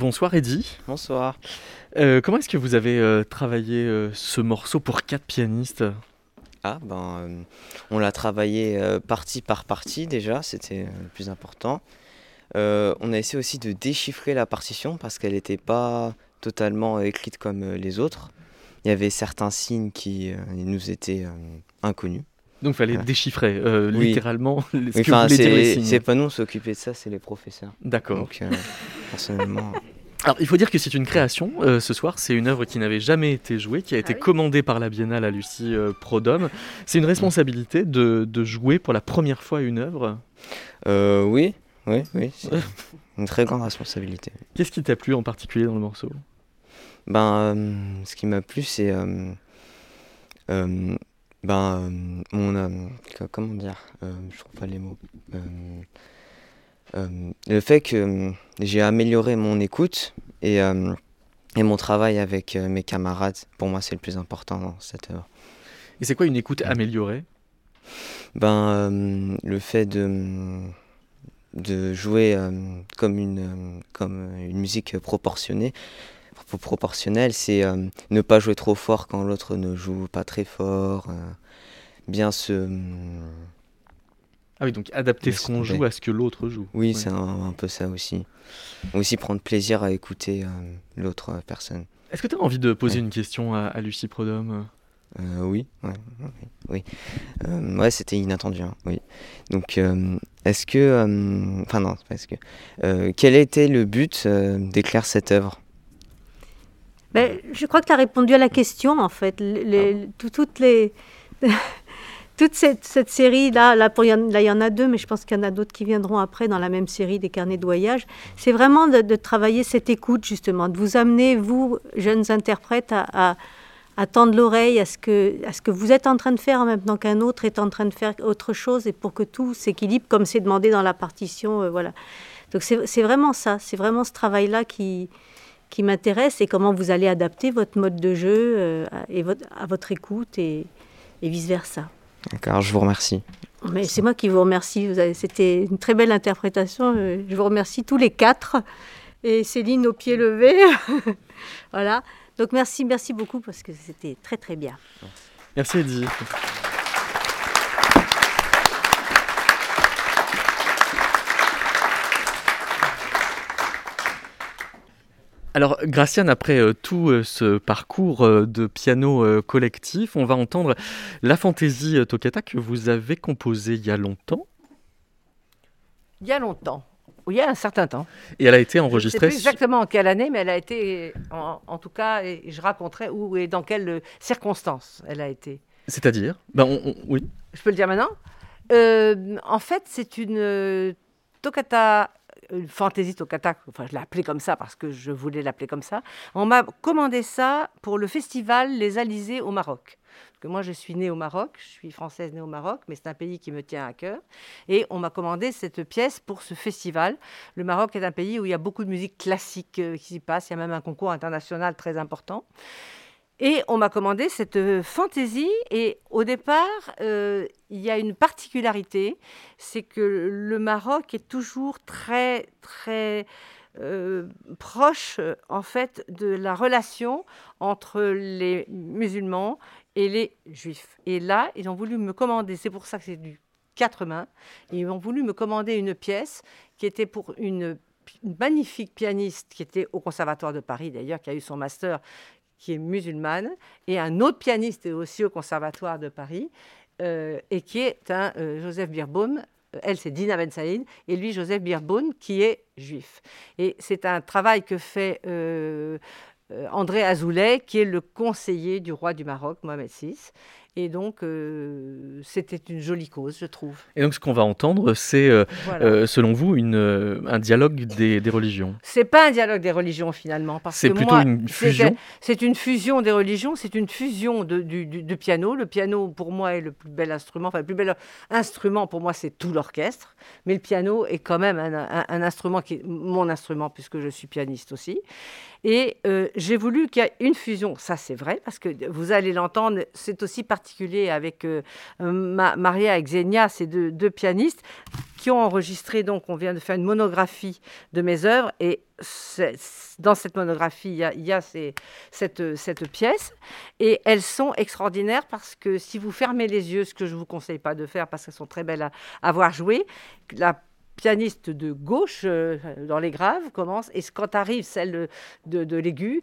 Bonsoir Eddy. Bonsoir. Euh, comment est-ce que vous avez euh, travaillé euh, ce morceau pour quatre pianistes? Ah ben, on l'a travaillé partie par partie déjà, c'était le plus important. on a essayé aussi de déchiffrer la partition parce qu'elle n'était pas totalement écrite comme les autres. Il y avait certains signes qui nous étaient inconnus. Donc il fallait déchiffrer littéralement ce oui, que. C'est pas nous s'occuper de ça, c'est les professeurs. D'accord. Donc personnellement. Alors, il faut dire que c'est une création euh, ce soir. C'est une œuvre qui n'avait jamais été jouée, qui a été ah commandée par la Biennale à Lucie euh, Prodhomme. C'est une responsabilité de, jouer pour la première fois une œuvre euh, Oui, oui, oui. C'est une très grande responsabilité. Qu'est-ce qui t'a plu en particulier dans le morceau? Ben, ce qui m'a plu, c'est. ben, mon. comment dire? Je trouve pas les mots. Euh, le fait que euh, j'ai amélioré mon écoute et, euh, et mon travail avec mes camarades, pour moi, c'est le plus important dans cette œuvre. Et c'est quoi une écoute améliorée? Ben, Le fait de, de jouer comme, une, comme une musique proportionnée. Proportionnelle, c'est ne pas jouer trop fort quand l'autre ne joue pas très fort. bien se ah oui, donc adapter ce qu'on joue à ce que l'autre joue. Oui, c'est un, peu ça aussi. Aussi prendre plaisir à écouter euh, l'autre personne. Est-ce que tu as envie de poser une question à, Lucie Prodhomme euh, Oui, ouais, oui. Euh, ouais, c'était inattendu. Hein, oui. Donc, est-ce que. Enfin, non, est-ce que. quel était le but d'écrire cette œuvre? Ben, Je crois que tu as répondu à la question, en fait. Les, ah toutes les toute cette, série-là, là, il y en a deux, mais je pense qu'il y en a d'autres qui viendront après dans la même série des carnets de voyage, c'est vraiment de, travailler cette écoute, justement, de vous amener, vous, jeunes interprètes, à, tendre l'oreille à, ce que, vous êtes en train de faire en même temps qu'un autre est en train de faire autre chose, et pour que tout s'équilibre comme c'est demandé dans la partition. Euh, voilà. Donc c'est vraiment ça, c'est vraiment ce travail-là qui, m'intéresse, et comment vous allez adapter votre mode de jeu euh, et votre, à votre écoute, et vice-versa. D'accord, je vous remercie. Mais c'est moi qui vous remercie. C'était une très belle interprétation. Euh, je vous remercie tous les quatre. Et Céline au pied levé. voilà. Donc merci, merci beaucoup parce que c'était très très bien. Merci Eddie. Alors, Graciane, après euh, tout euh, ce parcours euh, de piano collectif, on va entendre la fantaisie toccata que vous avez composée il y a longtemps. Il y a longtemps. Oui, il y a un certain temps. Et elle a été enregistrée. Je sais plus exactement en quelle année, mais elle a été, en, tout cas, et je raconterai où et dans quelles circonstances elle a été. C'est-à-dire? Ben Oui. Je peux le dire maintenant? En fait, c'est une toccata une fantaisie toccata, enfin je l'ai appelée comme ça parce que je voulais l'appeler comme ça. On m'a commandé ça pour le festival Les Alizés au Maroc. Parce que moi je suis née au Maroc, je suis française née au Maroc, mais c'est un pays qui me tient à cœur. Et on m'a commandé cette pièce pour ce festival. Le Maroc est un pays où il y a beaucoup de musique classique euh, qui s'y passe, il y a même un concours international très important. Et on m'a commandé cette euh, fantaisie. Et au départ, euh, il y a une particularité, c'est que le Maroc est toujours très, très euh, proche, en fait, de la relation entre les musulmans et les juifs. Et là, ils ont voulu me commander, c'est pour ça que c'est du quatre mains, ils ont voulu me commander une pièce qui était pour une magnifique pianiste qui était au Conservatoire de Paris d'ailleurs, qui a eu son master, qui est musulmane, et un autre pianiste aussi au Conservatoire de Paris, euh, et qui est un euh, Joseph Birbaum. Elle, c'est Dina Ben Saïd, et lui, Joseph Birbaum, qui est juif. Et c'est un travail que fait euh, André Azoulay, qui est le conseiller du roi du Maroc, Mohamed VI, et donc, euh, c'était une jolie cause, je trouve. Et donc, ce qu'on va entendre, c'est, euh, euh, selon vous, une, un dialogue des, des religions C'est pas un dialogue des religions, finalement. C'est plutôt une fusion C'est une fusion des religions, c'est une fusion de, du, du, piano. Le piano, pour moi, est le plus bel instrument. Enfin, le plus bel instrument, pour moi, c'est tout l'orchestre. Mais le piano est quand même un, un, un, instrument qui est mon instrument, puisque je suis pianiste aussi. Et j'ai voulu qu'il y ait une fusion. Ça, c'est vrai, parce que vous allez l'entendre, c'est aussi particulier avec euh, Maria et Xenia, ces deux, pianistes. qui ont enregistré. Donc, on vient de faire une monographie de mes œuvres et dans cette monographie, il y a, cette, cette, pièce et elles sont extraordinaires parce que si vous fermez les yeux, ce que je ne vous conseille pas de faire parce qu'elles sont très belles à, à voir jouer, la pianiste de gauche euh, dans les graves commence. Et quand arrive celle de, de l'aigu,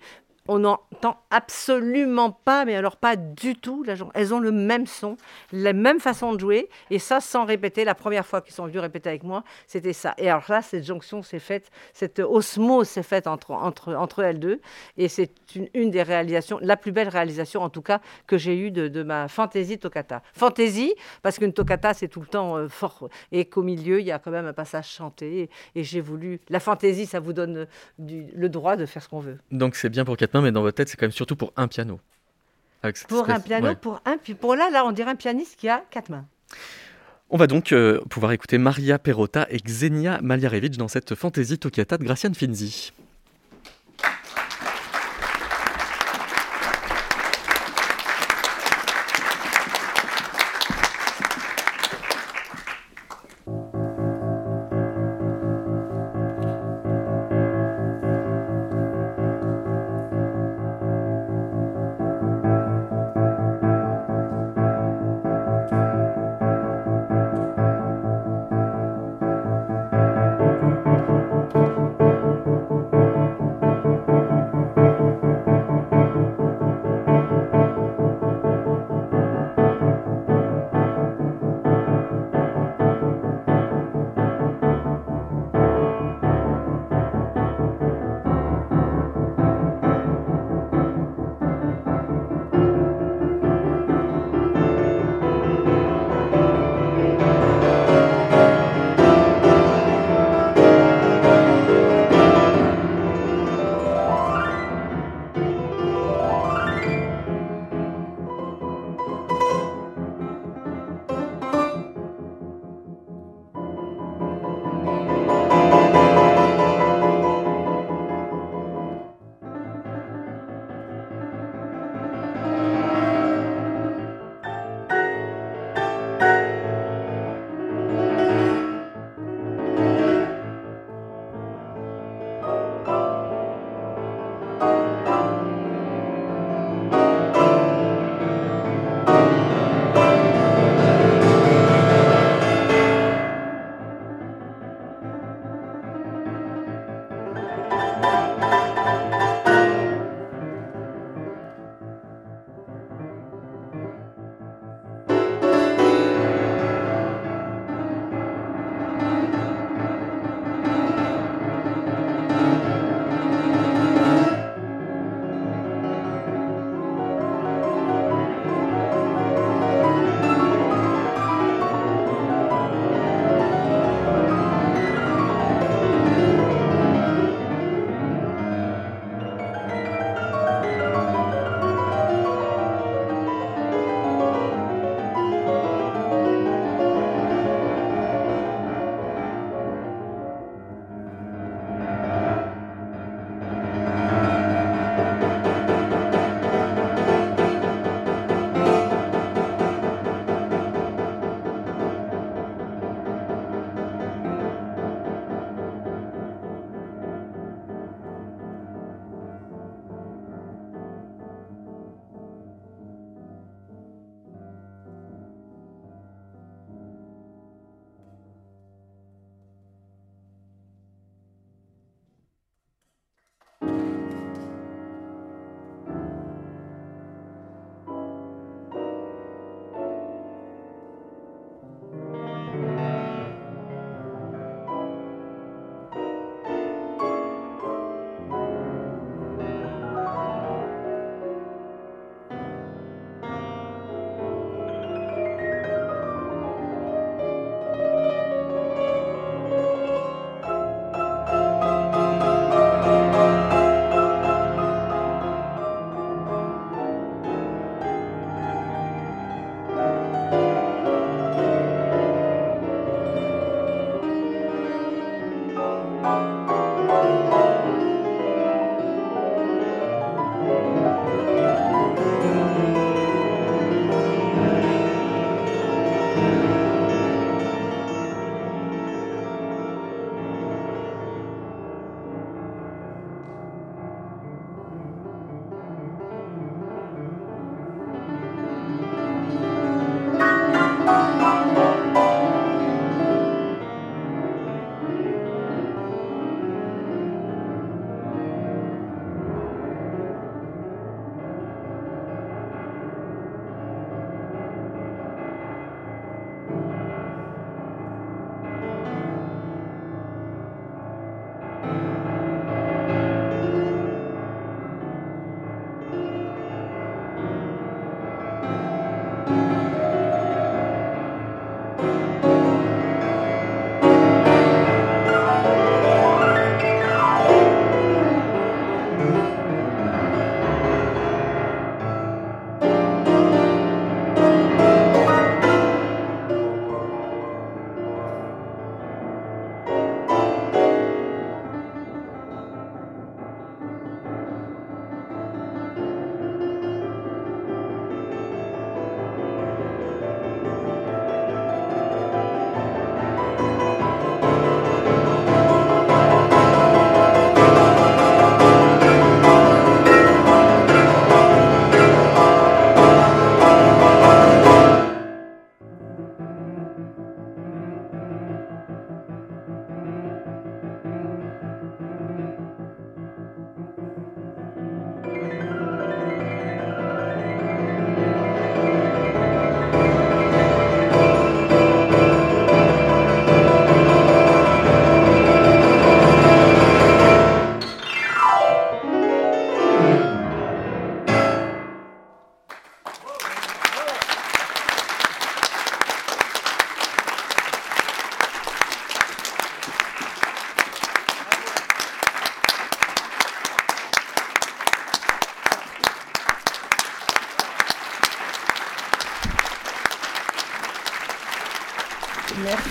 on n'entend absolument pas, mais alors pas du tout. Elles ont le même son, la même façon de jouer, et ça sans répéter. La première fois qu'ils sont venus répéter avec moi, c'était ça. Et alors là, cette jonction s'est faite, cette osmose s'est faite entre, entre, entre elles deux, et c'est une, des réalisations, la plus belle réalisation en tout cas que j'ai eue de, ma fantaisie toccata. Fantaisie, parce qu'une toccata, c'est tout le temps euh, fort, et qu'au milieu, il y a quand même un passage chanté, et, j'ai voulu... La fantaisie, ça vous donne le droit de faire ce qu'on veut. Donc c'est bien pour mais dans votre tête, c'est quand même surtout pour un piano. pour un piano, pour un pour là, là, on dirait un pianiste qui a quatre mains. On va donc euh, pouvoir écouter Maria Perrotta et Xenia Maliarevich dans cette fantaisie toccata de Gracian Finzi.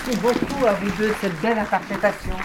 Merci beaucoup à vous deux de cette belle interprétation.